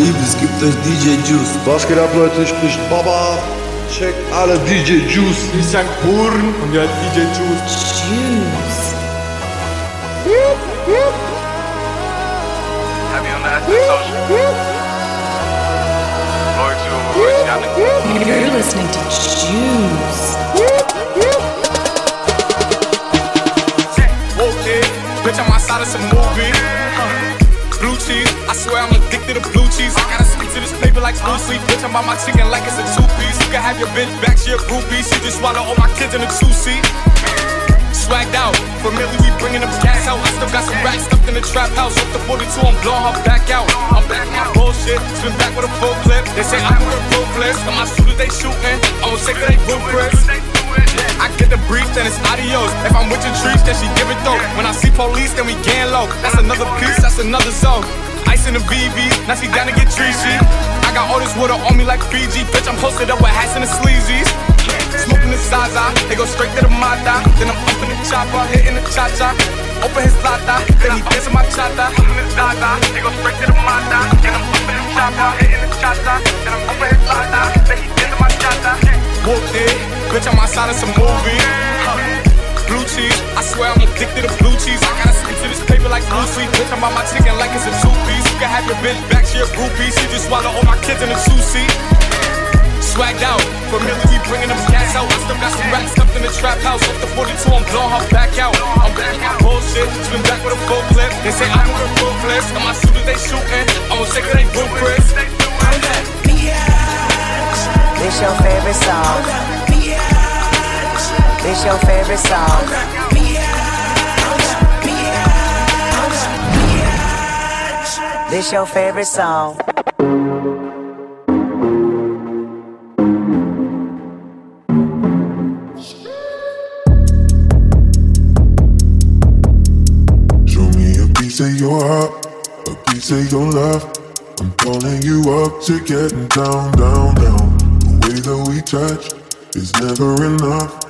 Liebes, gibt euch DJ Juice. Was geht ab, Leute? Spricht Baba. Checkt alle DJ Juice. Christian Kurn und ja DJ Juice. Juice. Have you on the active social? Lord to Louisiana. You're listening to Juice. Okay, bitch, I'm outside of some movie. I swear I'm addicted to blue cheese. I gotta stick to this paper like blue sleep. Bitch, I'm by my chicken like it's a two piece. You can have your bitch back, she a groupie. She just swallow all my kids in a two seat. Swagged out, familiar, we bringing them gas out. I still got some racks stuffed in the trap house. Off the 42, I'm blowing her back out. I'm back on my bullshit, spin back with a full clip. They say I'm with a ruthless, but my shooters they shooting. I'm sick of they ruthless. I get the brief, then it's adios. If I'm with your trees, then she give it though. When I see police, then we gang low. That's another piece, that's another zone. Ice in the BB, now she down to get treachy. I got all this water on me like Fiji. Bitch, I'm posted up with hats and the sleazies. Smoking the Zaza, they go straight to the Mata. Then I'm up in the chopper, hitting the cha cha. Open his lata, then he dancing my chata. Up in the Zaza, they go straight to the Mata. Then I'm up in the chopper, hitting the cha cha. Then I'm open his lata, then he dancing my chata. Whooped it, bitch, I'm outside of some movie. Blue cheese, I swear I'm addicted to blue cheese. I gotta stick to this paper like blue sleep. Bitch, I'm on my chicken like it's a two piece. You can have your bitch back, she a groupie. She just swallow all my kids in a two seat. Swagged out, familiar, we bringing them cats out. I still got some racks stuffed in the trap house. Off the 42, I'm blowing her back out. I'm back my bullshit, spin back with a full clip. They say I'm a ruthless, and my shooters they shooting. I'ma sick of they ruthless. I'm that, yeah. This your favorite song. This your favorite song. This your favorite song. Show me a piece of your heart, a piece of your love. I'm calling you up to getting down, down, down. The way that we touch is never enough.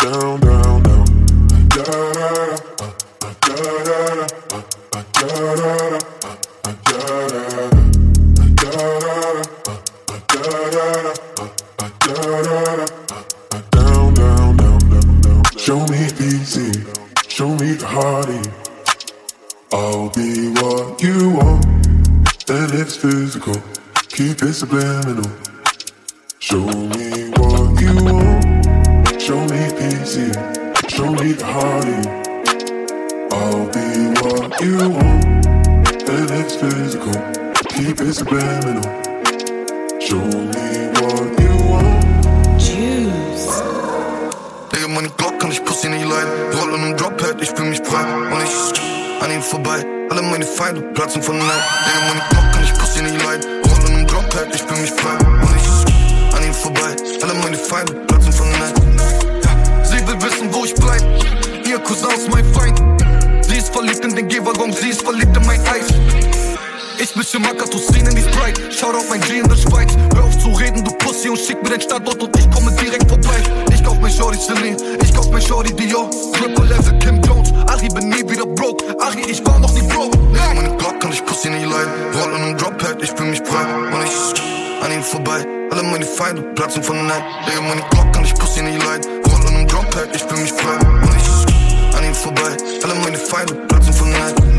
Ich mische Makatosin in die Sprite. Schaut auf mein G in der Schweiz. Hör auf zu reden, du Pussy, und schick mir den Standort und ich komme direkt vorbei. Ich kauf mein Shorty Celine, ich kauf mein Shorty Dior. Triple Level Kim Jones, Ari bin nie wieder broke. Ari, ich war noch nie broke. Ja. Meine Glock kann ich Pussy nicht leiden. Roll in einem Drophead, ich fühl mich frei. Und ich an ihm vorbei. Alle meine Feinde platzen von Neid. Digga, meine Glock kann ich Pussy nicht leiden. Roll in einem Drophead, ich fühl mich frei. Und ich an ihm vorbei. Alle meine Feinde platzen von Neid.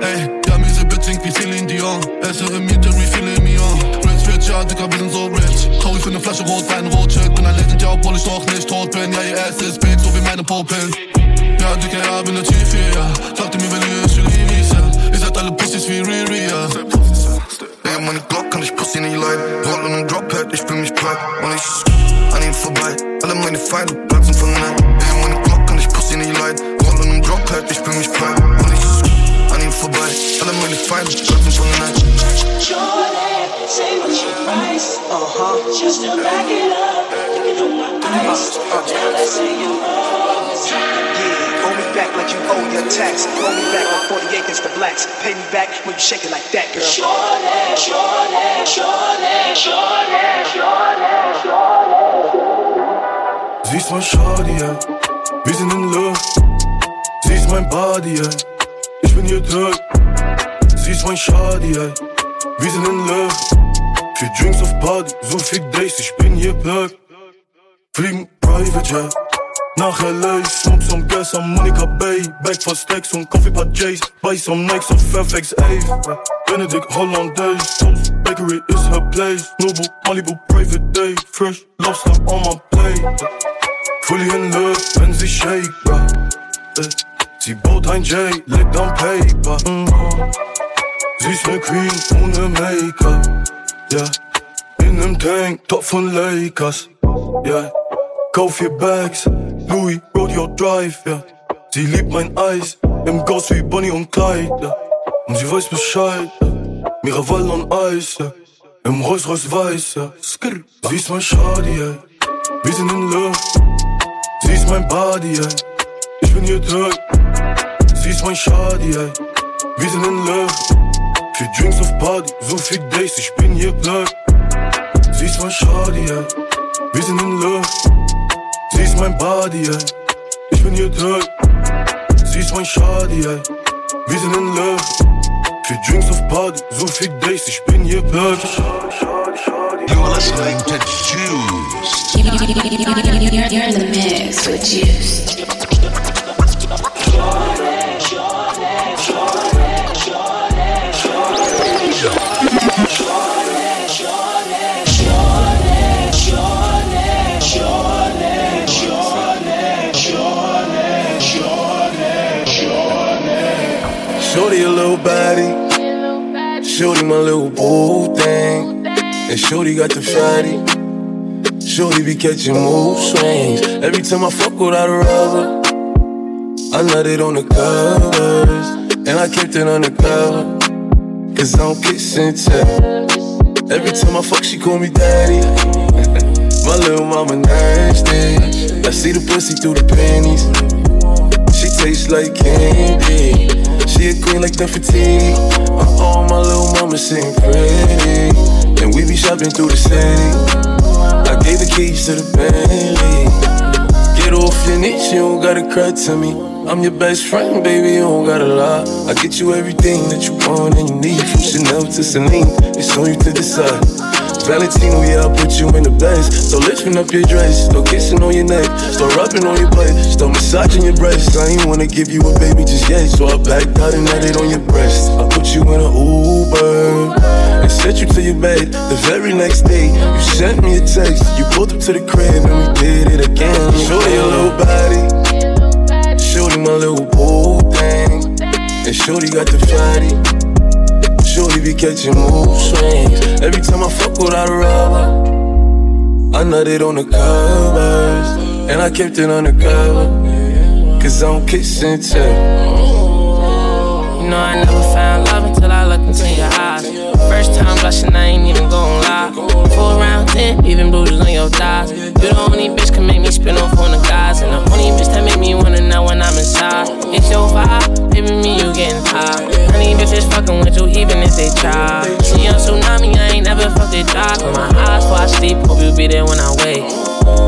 Ey, ja, miese Bitch singt wie Celine Dion. Bessere Miete, refill me on. Rich, rich, ja, Dicker, wir sind so rich. Ich für ne Flasche Rotwein, Rotchick. Bin ein Legend, ja, obwohl ich noch nicht tot bin. Ja, ihr Ass ist big, so wie meine Popeln. Ja, Dicker, ja, bin der Chief hier, ja. Sagte mir, wenn ihr es für Limis, ja. Ihr seid alle Pussys wie Riri, ja. Digga, meine Glock kann ich Pussy nicht leiden. Roll in einem Drophead, ich fühl mich breit. Und ich an ihm vorbei. Alle meine Feinde platzen von Neid. Digga, meine Glock kann ich Pussy nicht leiden. Roll in einem Drophead, ich fühl mich breit. Und ich an ihm vorbei. Alle meine Feinde platzen von Neid. Jordan, say Uh-huh. Just to back it up, you know my ice. Now let's say you Yeah, hold me back like you owe your tax. Hold me back like 40 acres for blacks. Pay me back when you shake it like that, girl. Shorty, shorty, shorty, shorty, shorty, shorty. Sie ist mein Shorty, ey. Wir sind in Luft. Sie ist mein Body, ey. Ihr Tag. Sie ist mein Shorty, ey. Wir sind in Luft. Vier Drinks auf Party, so viel Days, ich bin hier plug. Fliegen Private Jet. Nach LA, smoke some gas am Monica Bay. Back for stacks und Coffee paar J's. Buy some Nikes auf Fairfax Ave. Benedict Hollandaise. Toast Bakery is her place. Noble Malibu Private Day. Fresh lobster on my plate. Fully in love, wenn sie shake, bruh. Eh. Sie baut ein J, legt am Paper. Mhm. Sie ist ne Queen ohne Make-up. Ja, in nem Tank, top von Lakers. Ja, kauf vier Bags, Louis, Rodeo Drive. Ja, sie liebt mein Eis, im Ghost wie Bonnie und Clyde. Ja, und sie weiß Bescheid. Miraval und Eis. Ja, im Rolls Royce Weiß. Ja, Skrr. Sie ist mein Shawty, ey. Wir sind in Love. Sie ist mein Body, ey. Ich bin ihr Tag. Sie ist mein Shawty, ey. Wir sind in Love. Vier Drinks auf Party, so viel Days, ich bin hier plug. Sie ist mein Shawty, ey. Wir sind in Love. Sie ist mein Body, ey. Ich bin hier Tag. Sie ist mein Shawty, ey. Wir sind in Love. Vier Drinks auf Party, so viel Days, ich bin hier plug. You're listening to Juice. You're in the mix with Juice. Shorty a little baddie. Shorty my little boo thing. And Shorty got the fatty. Shorty be catching mood swings. Every time I fuck without a rubber, I nut it on the covers. And I kept it undercover. Cause I don't kiss and tell. Every time I fuck, she call me daddy. my little mama nasty. I see the pussy through the panties. She tastes like candy. She a queen like the fatigue. Uh oh, my little mama sitting pretty. And we be shopping through the city. I gave the keys to the Bentley. Get off your knees, you don't gotta cry to me. I'm your best friend, baby, you don't gotta lie. I get you everything that you want and you need. From Chanel to Celine, it's on you to decide. Valentino, yeah, I put you in the best. So lifting up your dress, start kissing on your neck, start rubbing on your butt, start massaging your breasts. I ain't wanna give you a baby just yet, so I backed out and had it on your breast. I put you in an Uber and sent you to your bed. The very next day, you sent me a text. You pulled up to the crib and we did it again. Shorty a little body, shorty my little boo thing, and shorty got the fatty. Catching mood swings. Every time I fuck without a rubber, I nutted on the covers. And I kept it undercover. Cause I don't kiss and tell. You know I never found love until I looked into your eyes. First time blushing, I ain't even gon' lie. Full round 10, even bruises on your thighs. You the only bitch can make me spin off on the guys. And the only bitch that make me wanna know when I'm inside. It's your vibe, baby, me, you getting high. Honey, bitches fucking with you even if they try. See, on tsunami, I ain't never fucked it dry. Close my eyes before I sleep, hope you be there when I wake.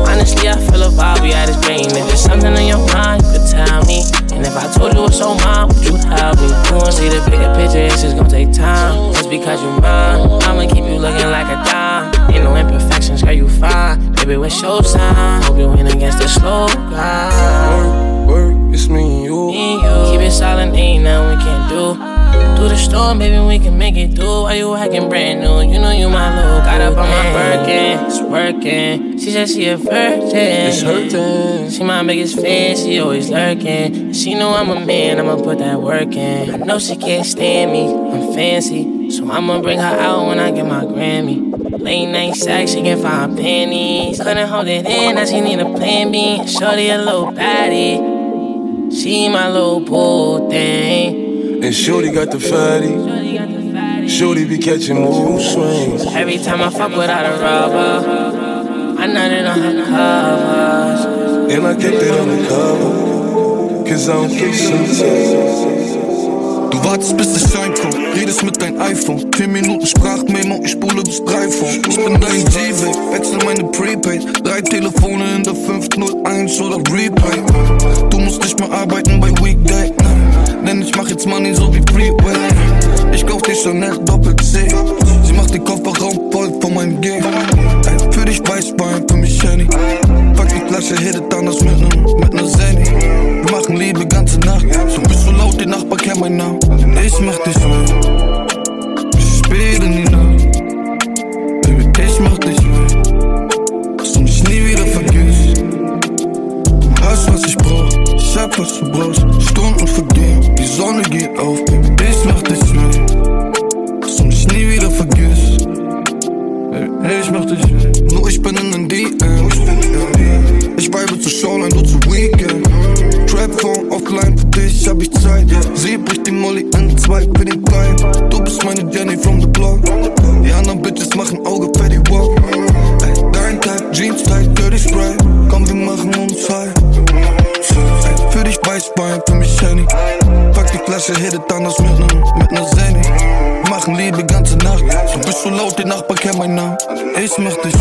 Honestly, I feel a vibe, we at this brain. If it's something on your mind, you could tell me. And if I told you it's on mine, would you help me? You wanna see the bigger picture, it's just gonna take time. Just because you're mine, I'ma keep you looking like a dime. Ain't no imperfections, girl, you fine. Baby, what's your sign? Hope you win against the slow guy. Work, work, it's me and you. Me and you. Keep it silent, ain't nothing we can't do. Through the storm, baby, we can make it through. Why you acting brand new? You know you my little. Got up on my Birkin, it's working. She said she a virgin. It's hurting. She my biggest fan, she always lurking. She know I'm a man, I'ma put that work in. I know she can't stand me, I'm fancy. So I'ma bring her out when I get my Grammy. Late night sex, she can find panties. Couldn't hold it in, now she need a plan B. Shorty a little patty. She my little bull thing. And Shorty got the fatty. Shorty be catching mood swings. Every time I fuck without a rubber, I nutted on her covers. And I kept it on the cover, cause I don't feel some tears. Du wartest bis ich heimkomm, redest mit dein iPhone. 10 Minuten Sprachmemo, ich spule bis 3 vor. Ich bin dein G-Way, wechsel meine Prepaid. Drei Telefone in der 501 oder Replay Du musst nicht mehr arbeiten bei Weekday. Denn ich mach jetzt Money so wie Freeway. Ich kauf die Chanel Doppel C. Sie macht den Kofferraum voll von meinem Game für dich weiß, Wein für mich Henny. Pack die Flasche, hittet anders mit nem, mit ner Zenny. Wir machen Liebe ganze Nacht. Du bist so laut, die Nachbar kennt meinen Namen. Ich mach dich weh. Spät in die Nacht. Baby, ich mach dich weh. Dass du mich nie wieder vergisst. Du hast, was ich brauch. Ich hab, was du brauchst. hätte anders mit nem, mit ner Zeni. Machen Liebe ganze Nacht. Du bist so laut, die Nachbar kennt meinen Namen. Ich mach dich.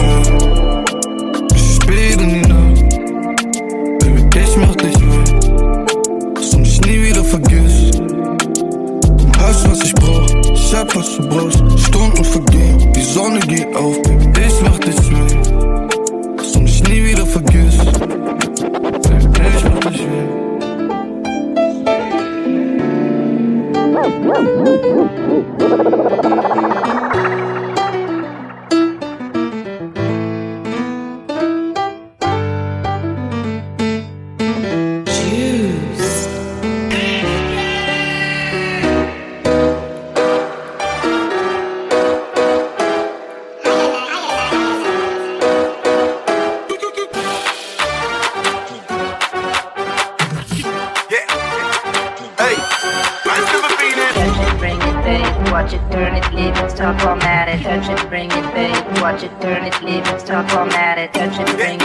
watch it, turn it, leave it, stop, touch it, bring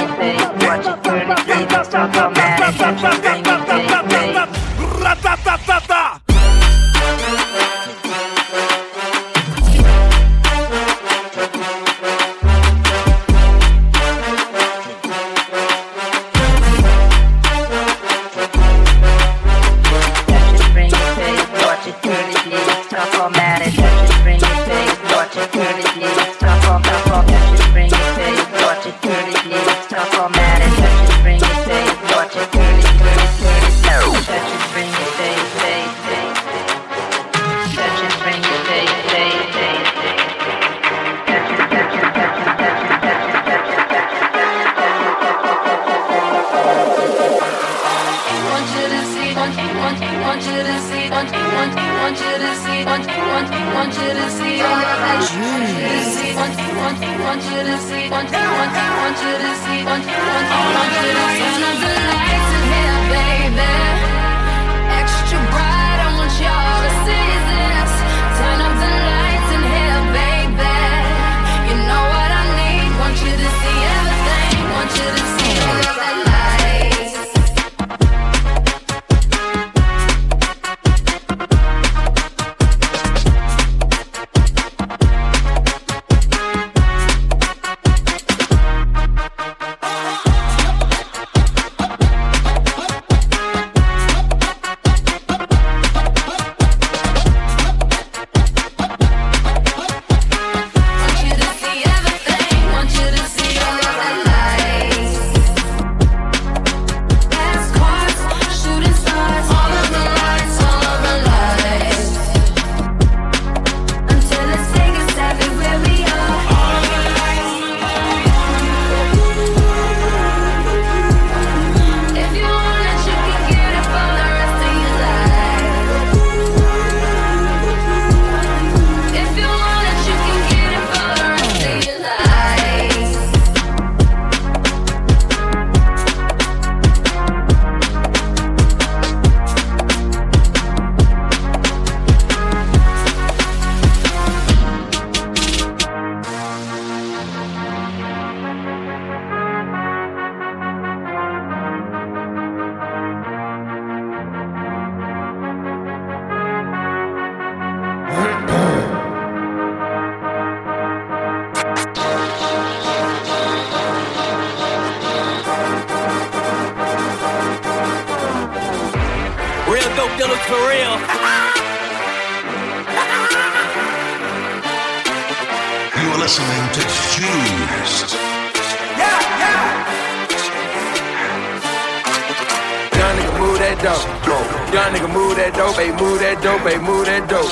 Hey, move that dope, hey, move that dope.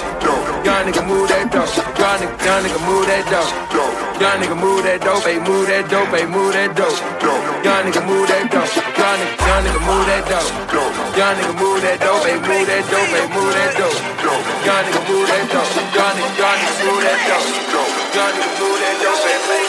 Young nigga move that dope. Young nigga, young nigga move that dope. Young nigga move that dope, hey, move that dope, hey, move that dope. Young nigga move that dope. Young nigga, young nigga move that dope. Young nigga move that dope, hey, move that dope, hey, move that dope. Young nigga move that dope. Young nigga, young nigga move that dope. Young nigga move that dope, hey,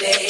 day.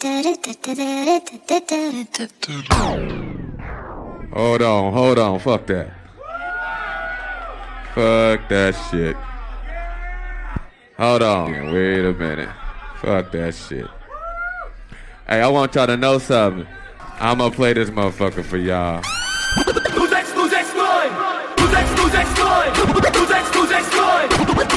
Hold on, hold on, fuck that. Fuck that shit. Hold on, wait a minute. Fuck that shit. Hey, I want y'all to know something. I'ma play this motherfucker for y'all.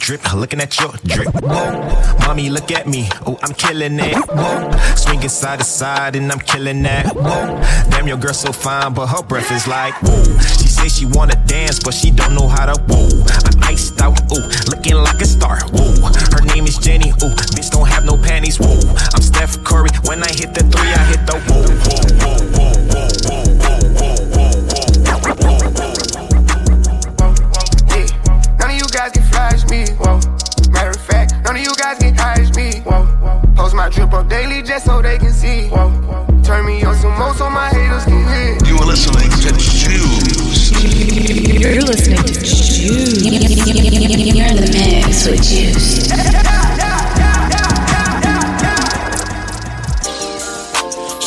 drip, looking at your drip. Whoa, Mommy, look at me, oh, I'm killing it. Whoa, Swinging side to side, and I'm killing that. Whoa, Damn, your girl so fine, but her breath is like, whoa. She say she wanna dance, but she don't know how to, whoa. I'm iced out, ooh, looking like a star, whoa. Her name is Jenny, ooh, bitch don't have no panties, whoa. I'm Steph Curry, when I hit the three, I hit the whoa, whoa, whoa, whoa, whoa, whoa, daily just so they can see. Whoa. Turn me on some more so my haters can hear. You are listening to Juice. You're listening to Juice. You're in the mix with Juice.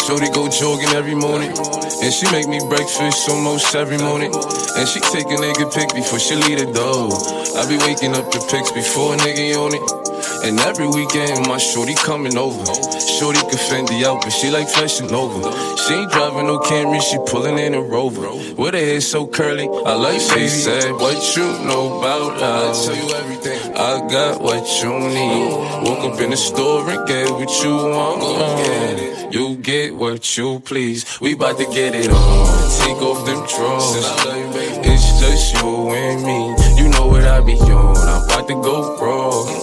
Shorty go jogging every morning. And she make me breakfast almost every morning. And she take a nigga pic before she leave the door. I be waking up the pics before a nigga on it. And every weekend my shorty coming over. Shorty can Fendi out, but she like fashion over. She ain't driving no Camry, she pulling in a Rover. With her hair so curly, I like she said, What you know about us? I tell you everything. I got what you need. Woke up in the store and get what you want. You get what you please. We bout to get it on. Take off them drawers. It's just you and me. You know what I be on. I'm about to go raw.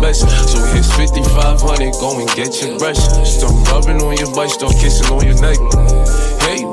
best. So here's 5500, go and get your brush. Start rubbing on your butt, start kissing on your neck.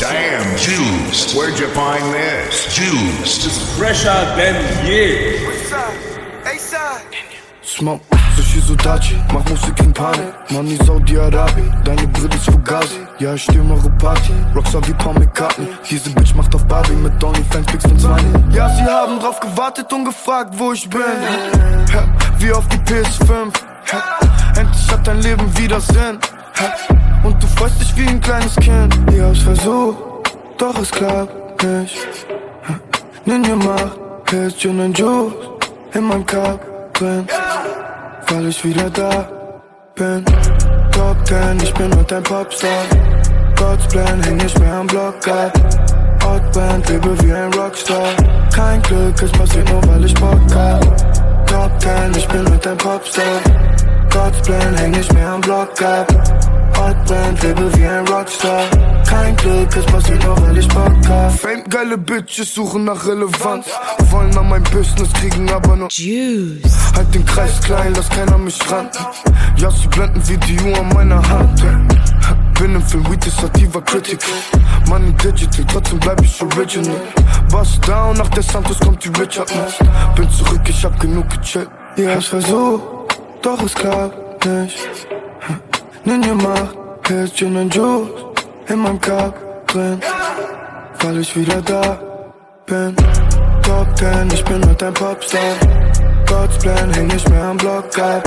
Damn, Juice. Where'd you find this? Juice. Fresh out them years. Mom, Sushi Sudachi, mach Musik in Panik Money Saudi-Arabi, deine Brille ist Fugazi Ja, ich stürme eure Party, Rockstar wie Paul McCartney. Diese Bitch macht auf Barbie mit OnlyFans, Pics und 20 Ja, sie haben drauf gewartet und gefragt, wo ich bin. Ja, Wie auf die PS5 ja, Endlich hat dein Leben wieder Sinn Und du freust dich wie ein kleines Kind Ich hab's versucht, doch es klappt nicht ja, Ninja macht Hits, Gin und Juice in meinem Cup drin weil ich wieder da bin. Top 10, ich bin mit ein Popstar. God's Plan, häng ich mehr am Block ab. Outband, lebe wie ein Rockstar. Kein Glück, es passiert nur, weil ich Bock hab. Top 10, ich bin mit ein Popstar. God's Plan, häng ich mehr am Block ab. Outband, lebe wie ein Rockstar. Kein Glück, es passiert nur, weil ich Bock hab. Fame, geile Bitches suchen nach Relevanz. Wollen an mein Business kriegen, aber nur Juice. Halt den Kreis klein, lass keiner mich ran. Ja, sie blenden wie die Uhr an meiner Hand. Bin im Film Weed ist aktiver Critical. Money digital, trotzdem bleib ich original. Bust down, nach der Santos kommt die Richard. Bin zurück, ich hab genug gechillt. Ja, ich versuch, doch es klappt nicht. Ninja Hits, Gin und Juice in meinem Cup drin, weil ich wieder da bin. Top 10, ich bin mit ein Popstar. God's Plan, häng ich mehr am Block ab.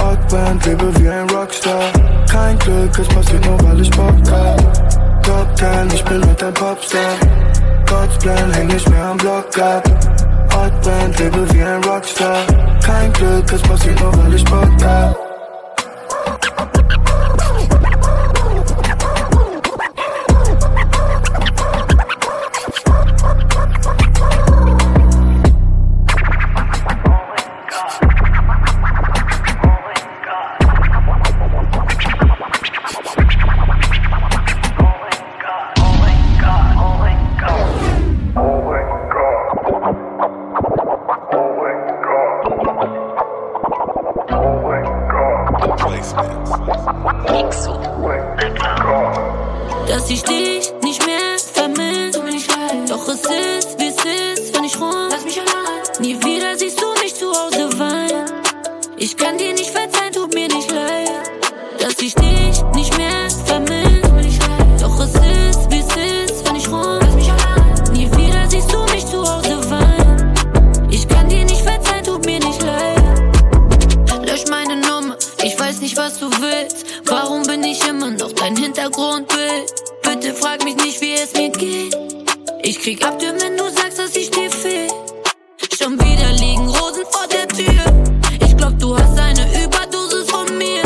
Outband, lebe wie ein Rockstar. Kein Glück, es passiert nur, weil ich Bock hab. Top 10, ich bin mit ein Popstar. God's Plan, häng ich mehr am Block ab. Outband, lebe wie ein Rockstar. Kein Glück, es passiert nur, weil ich Bock hab. Weiß nicht, was du willst. Warum bin ich immer noch dein Hintergrundbild? Bitte frag mich nicht, wie es mir geht. Ich krieg Abtür, wenn du sagst, dass ich dir fehl. Schon wieder liegen Rosen vor der Tür. Ich glaub, du hast eine Überdosis von mir.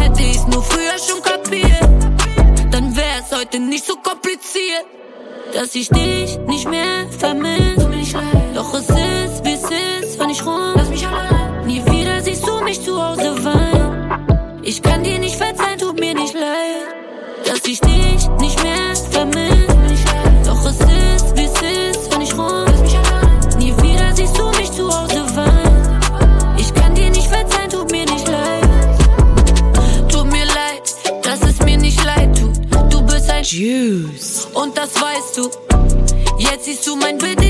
Hätte ich's nur früher schon kapiert, dann wär's heute nicht so kompliziert. Dass ich dich nicht mehr vermisse. Siehst du mein Bild